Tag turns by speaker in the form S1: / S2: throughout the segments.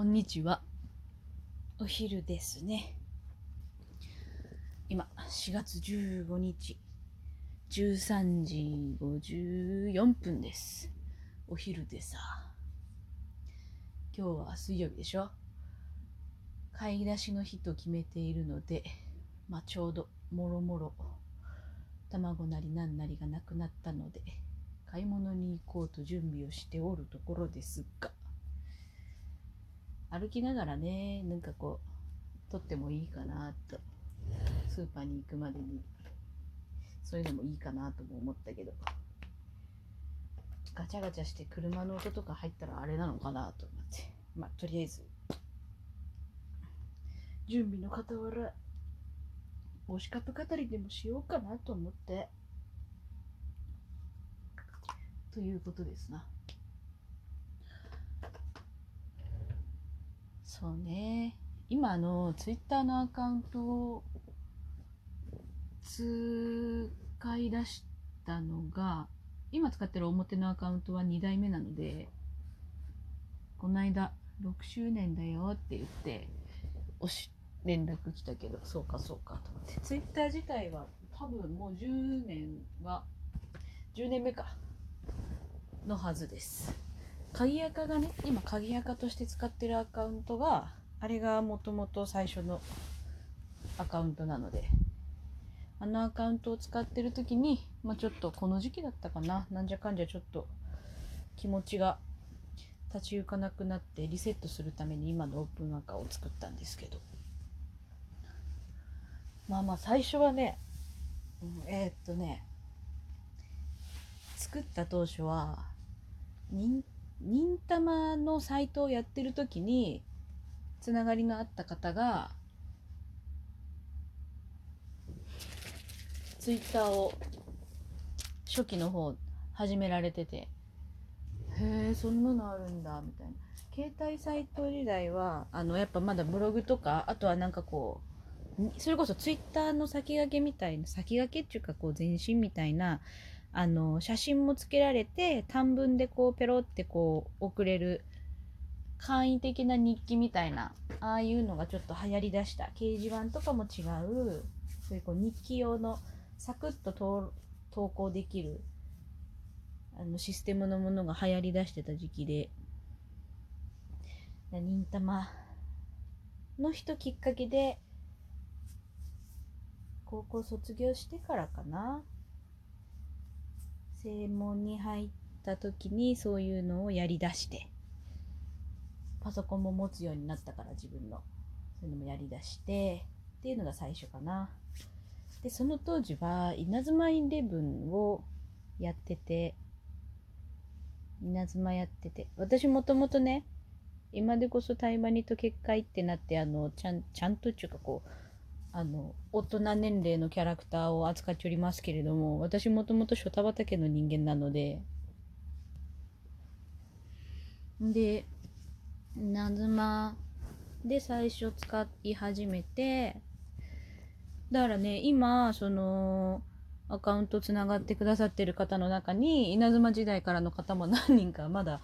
S1: こんにちは。お昼ですね。今、4月15日、13時54分です。お昼でさ。今日は水曜日でしょ？買い出しの日と決めているので、まあちょうどもろもろ卵なりなんなりがなくなったので、買い物に行こうと準備をしておるところですが、歩きながらねなんかこう撮ってもいいかなと。スーパーに行くまでに。そういうのもいいかなとも思ったけど。ガチャガチャして車の音とか入ったらあれなのかなと思って。まあとりあえず。準備の傍ら推しカップ語りでもしようかなと思って。ということですな。そうね。今あのツイッターのアカウントを使い出したのが今使ってる表のアカウントは2代目なのでこの間6周年だよって言っておし連絡来たけどそうかそうかと思って。ツイッター自体は多分もう10年は10年目かのはずです。鍵垢がね今鍵垢として使ってるアカウントがあれがもともと最初のアカウントなのであのアカウントを使ってる時に、まあ、ちょっとこの時期だったかななんじゃかんじゃちょっと気持ちが立ち行かなくなってリセットするために今のオープンアカを作ったんですけど。まあまあ最初はね、うんえーっとね作った当初は忍忍たまのサイトをやってる時につながりのあった方がツイッターを初期の方始められててへえそんなのあるんだみたいな。携帯サイト時代はあのやっぱまだブログとかあとはなんかこうそれこそツイッターの先駆けみたいな先駆けっていうかこう前身みたいなあの写真もつけられて短文でこうペロってこう送れる簡易的な日記みたいなああいうのがちょっと流行りだした。掲示板とかも違う。そういうこう日記用のサクッと投稿できるあのシステムのものが流行りだしてた時期で。忍たまの人きっかけで高校卒業してからかな。正門に入った時にそういうのをやりだしてパソコンも持つようになったから自分の。そういうのもやりだしてっていうのが最初かな。でその当時は稲妻イレブンをやってて稲妻やってて私もともとね今でこそ対マニと結界ってなってあのちゃんちゃんとっていうかこうあの大人年齢のキャラクターを扱っておりますけれども私もともと初田畑の人間なので。で稲妻で最初使い始めてだからね今そのアカウントつながってくださってる方の中に稲妻時代からの方も何人かまだ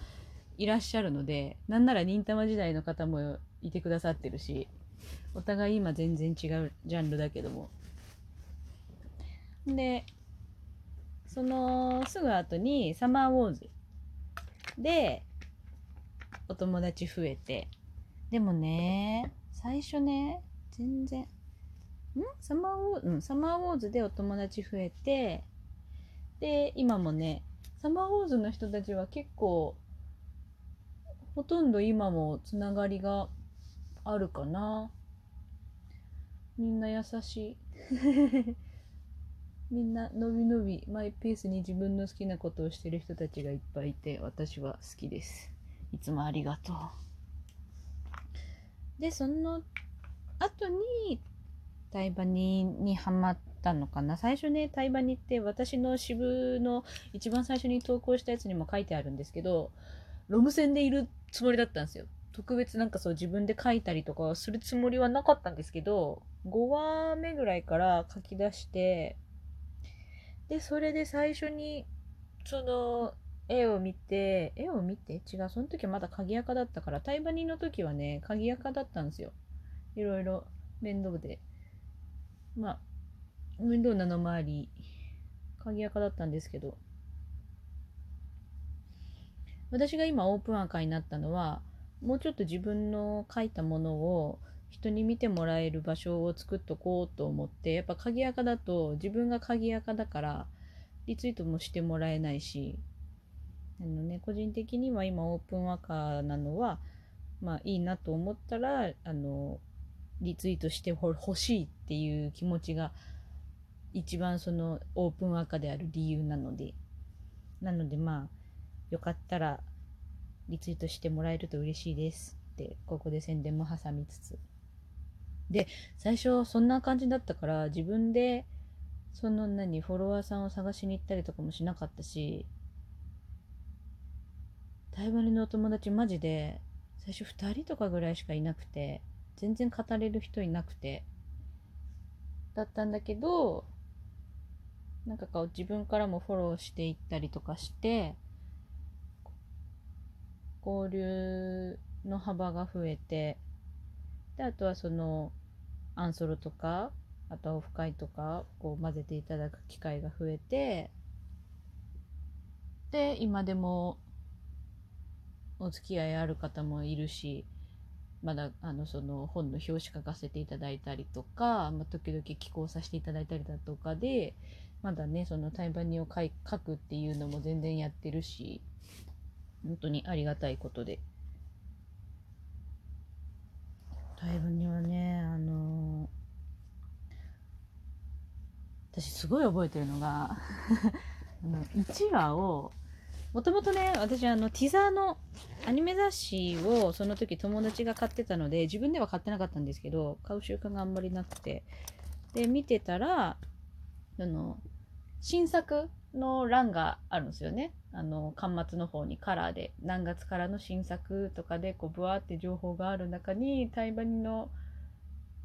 S1: いらっしゃるのでなんなら忍たま時代の方もいてくださってるし。お互い今全然違うジャンルだけども。でそのすぐ後にサマーウォーズでお友達増えて。でもね最初ね全然ん？サマーウォーズ、うん、サマーウォーズでお友達増えて。で今もねサマーウォーズの人たちは結構ほとんど今もつながりがあるかな？みんな優しい。みんなのびのびマイペースに自分の好きなことをしてる人たちがいっぱいいて私は好きです。いつもありがとう。でその後にタイバニにハマったのかな？最初ねタイバニって私の支部の一番最初に投稿したやつにも書いてあるんですけどロム線でいるつもりだったんですよ特別なんかそう自分で書いたりとかするつもりはなかったんですけど5話目ぐらいから書き出してでそれで最初にその絵を見て絵を見て？違うその時まだ鍵垢だったからタイバニの時はね鍵垢だったんですよ。いろいろ面倒で。まあ面倒なのもあり鍵垢だったんですけど。私が今オープンアカになったのはもうちょっと自分の書いたものを人に見てもらえる場所を作っとこうと思ってやっぱ鍵垢だと自分が鍵垢だからリツイートもしてもらえないしあのね個人的には今オープンアカなのはまあいいなと思ったらあのリツイートしてほしいっていう気持ちが一番そのオープンアカである理由なので。なのでまあよかったらリツイートしてもらえると嬉しいですってここで宣伝も挟みつつ。で最初そんな感じだったから自分でその何フォロワーさんを探しに行ったりとかもしなかったし台湾のお友達マジで最初2人とかぐらいしかいなくて全然語れる人いなくてだったんだけどなんかこう自分からもフォローしていったりとかして交流の幅が増えてであとはそのアンソロとかあとはオフ会とかこう混ぜていただく機会が増えてで今でもお付き合いある方もいるしまだあのその本の表紙書かせていただいたりとか、まあ、時々寄稿させていただいたりだとかでまだねその対バニを書くっていうのも全然やってるし本当にありがたいことで。タイにはねあのー、私すごい覚えてるのが あの1話をもともとね私あのティザーのアニメ雑誌をその時友達が買ってたので自分では買ってなかったんですけど買う習慣があんまりなくてで見てたらあの新作の欄があるんですよね。あの、端末の方にカラーで、何月からの新作とかで、こう、ブワーって情報がある中に、タイバニの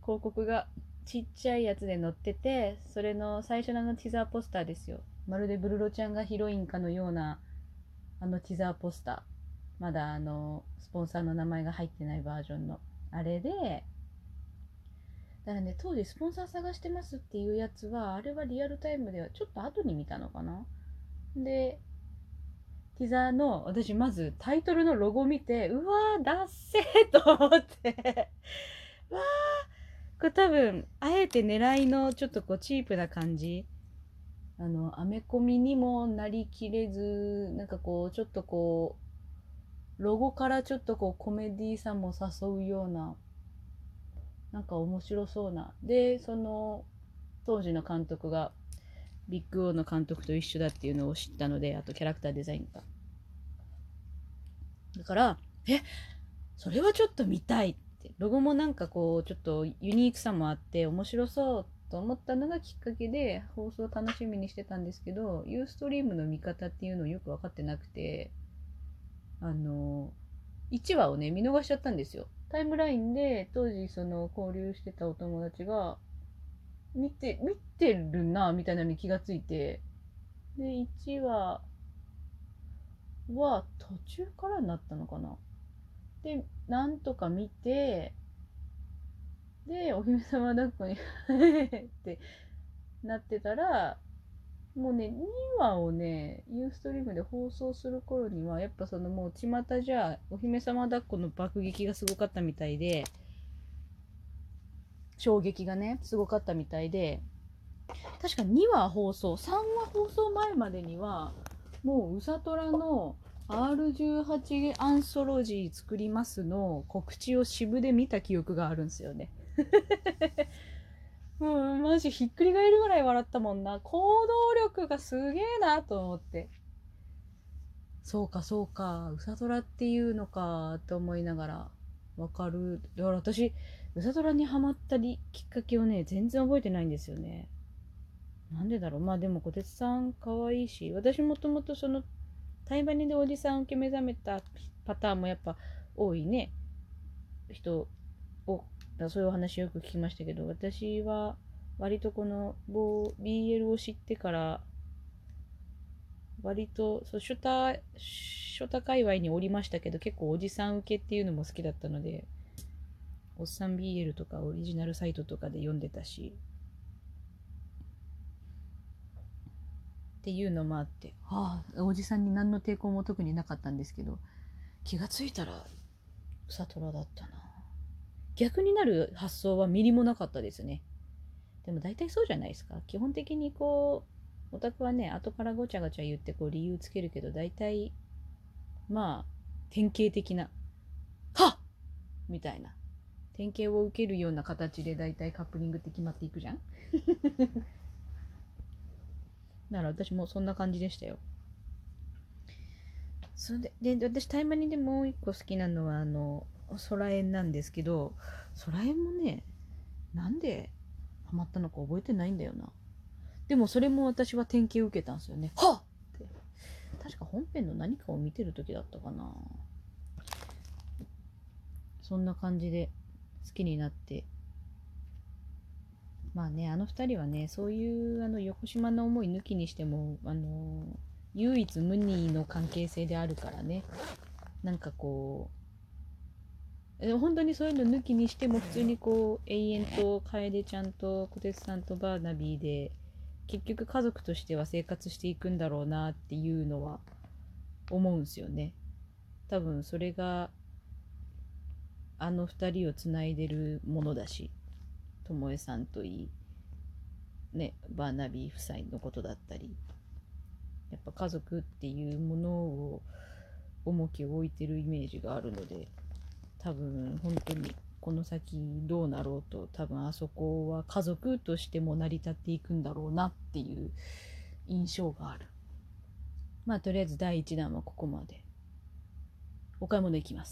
S1: 広告がちっちゃいやつで載ってて、それの最初のあのティザーポスターですよ。まるでブルロちゃんがヒロインかのような、あのティザーポスター。まだあの、スポンサーの名前が入ってないバージョンの。あれで、だからね、当時スポンサー探してますっていうやつは、あれはリアルタイムではちょっと後に見たのかなで、ティザーの、私まずタイトルのロゴ見て、うわー、ダッセーと思って わー、これ多分、あえて狙いのちょっとこうチープな感じ。あの、アメコミにもなりきれず、なんかこう、ちょっとこう、ロゴからちょっとこうコメディーさも誘うようななんか面白そうな。で、その当時の監督がビッグオーの監督と一緒だっていうのを知ったので、あとキャラクターデザインが。だから、えそれはちょっと見たいって。ロゴもなんかこう、ちょっとユニークさもあって面白そうと思ったのがきっかけで放送楽しみにしてたんですけど、ユーストリームの見方っていうのをよく分かってなくて、あの、1話をね、見逃しちゃったんですよ。タイムラインで当時その交流してたお友達が見て、見てるな、みたいなのに気がついて、で、1話は途中からになったのかな。で、なんとか見て、で、お姫様抱っこに ってなってたら、もうね、2話をね、ユーストリームで放送する頃には、やっぱそのもう巷じゃ、お姫様抱っこの爆撃がすごかったみたいで、衝撃がね、すごかったみたいで、確か2話放送、3話放送前までには、もううさとらの R18 アンソロジー作りますの告知を渋で見た記憶があるんですよね。う、マジひっくり返るぐらい笑ったもんな。行動力がすげえなと思って。そうか、そうか。うさとらっていうのか、と思いながら、わかる。だから私、うさとらにハマったりきっかけをね、全然覚えてないんですよね。なんでだろう。まあでも、こてつさん可愛いし、私もともとその、タイバニでおじさん受け目覚めたパターンもやっぱ多いね。人をそういうお話よく聞きましたけど、私は割とこの BL を知ってから割とそうショタショタ界隈におりましたけど結構おじさん受けっていうのも好きだったのでおっさん BL とかオリジナルサイトとかで読んでたしっていうのもあって。はあおじさんに何の抵抗も特になかったんですけど気がついたらサトラだったな。逆になる発想はミリもなかったですねでも大体そうじゃないですか基本的にこうオタクはね後からごちゃごちゃ言ってこう理由つけるけど大体まあ典型的な「はっ!」みたいな典型を受けるような形で大体カップリングって決まっていくじゃん だから私もそんな感じでしたよ。それでで私タイマニでもう一個好きなのはあの空縁なんですけど空縁もねなんでハマったのか覚えてないんだよな。でもそれも私は典型を受けたんですよね。はっって確か本編の何かを見てる時だったかな。そんな感じで好きになってまあね、あの二人はね、そういうあの横島の思い抜きにしても、あの唯一無二の関係性であるからね、なんかこう、本当にそういうの抜きにしても普通にこう永遠と楓ちゃんと小鉄さんとバーナビーで結局家族としては生活していくんだろうなっていうのは思うんすよね。多分それがあの二人をつないでるものだし。ともえさんといい、ね、バーナビー夫妻のことだったりやっぱ家族っていうものを重きを置いてるイメージがあるので多分本当にこの先どうなろうと多分あそこは家族としても成り立っていくんだろうなっていう印象がある。まあとりあえず第1弾はここまで。お買い物行きます。